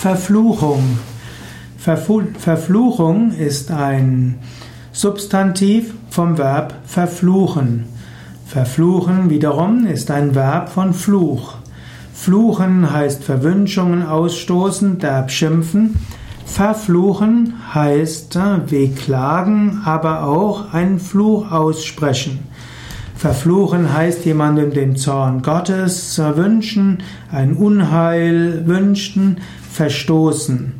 Verfluchung. Verfu Verfluchung ist ein Substantiv vom Verb verfluchen. Verfluchen wiederum ist ein Verb von Fluch. Fluchen heißt Verwünschungen ausstoßen, derb schimpfen. Verfluchen heißt äh, wehklagen, aber auch einen Fluch aussprechen. Verfluchen heißt jemandem den Zorn Gottes wünschen, ein Unheil wünschen, verstoßen.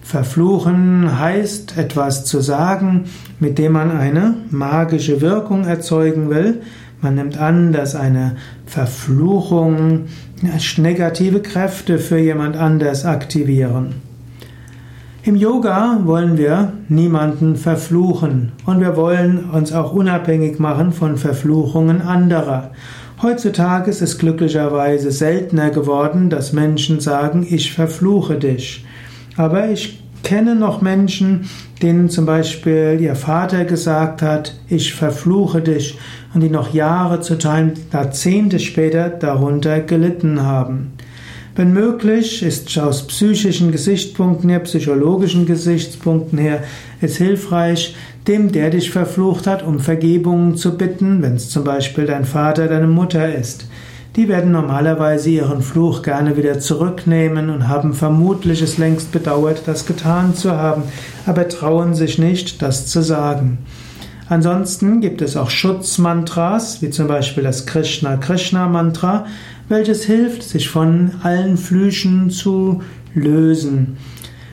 Verfluchen heißt etwas zu sagen, mit dem man eine magische Wirkung erzeugen will. Man nimmt an, dass eine Verfluchung negative Kräfte für jemand anders aktivieren. Im Yoga wollen wir niemanden verfluchen und wir wollen uns auch unabhängig machen von Verfluchungen anderer. Heutzutage ist es glücklicherweise seltener geworden, dass Menschen sagen, ich verfluche dich. Aber ich kenne noch Menschen, denen zum Beispiel ihr Vater gesagt hat, ich verfluche dich und die noch Jahre zu Teilen, Jahrzehnte später darunter gelitten haben. Wenn möglich, ist aus psychischen Gesichtspunkten her, psychologischen Gesichtspunkten her, es hilfreich, dem, der dich verflucht hat, um Vergebung zu bitten, wenn es zum Beispiel dein Vater, deine Mutter ist. Die werden normalerweise ihren Fluch gerne wieder zurücknehmen und haben vermutlich es längst bedauert, das getan zu haben, aber trauen sich nicht, das zu sagen. Ansonsten gibt es auch Schutzmantras, wie zum Beispiel das Krishna-Krishna-Mantra, welches hilft, sich von allen Flüchen zu lösen.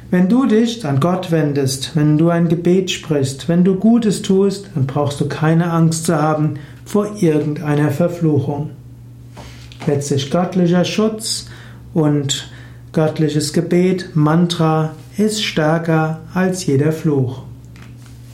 Wenn du dich an Gott wendest, wenn du ein Gebet sprichst, wenn du Gutes tust, dann brauchst du keine Angst zu haben vor irgendeiner Verfluchung. Letztlich göttlicher Schutz und göttliches Gebet, Mantra, ist stärker als jeder Fluch.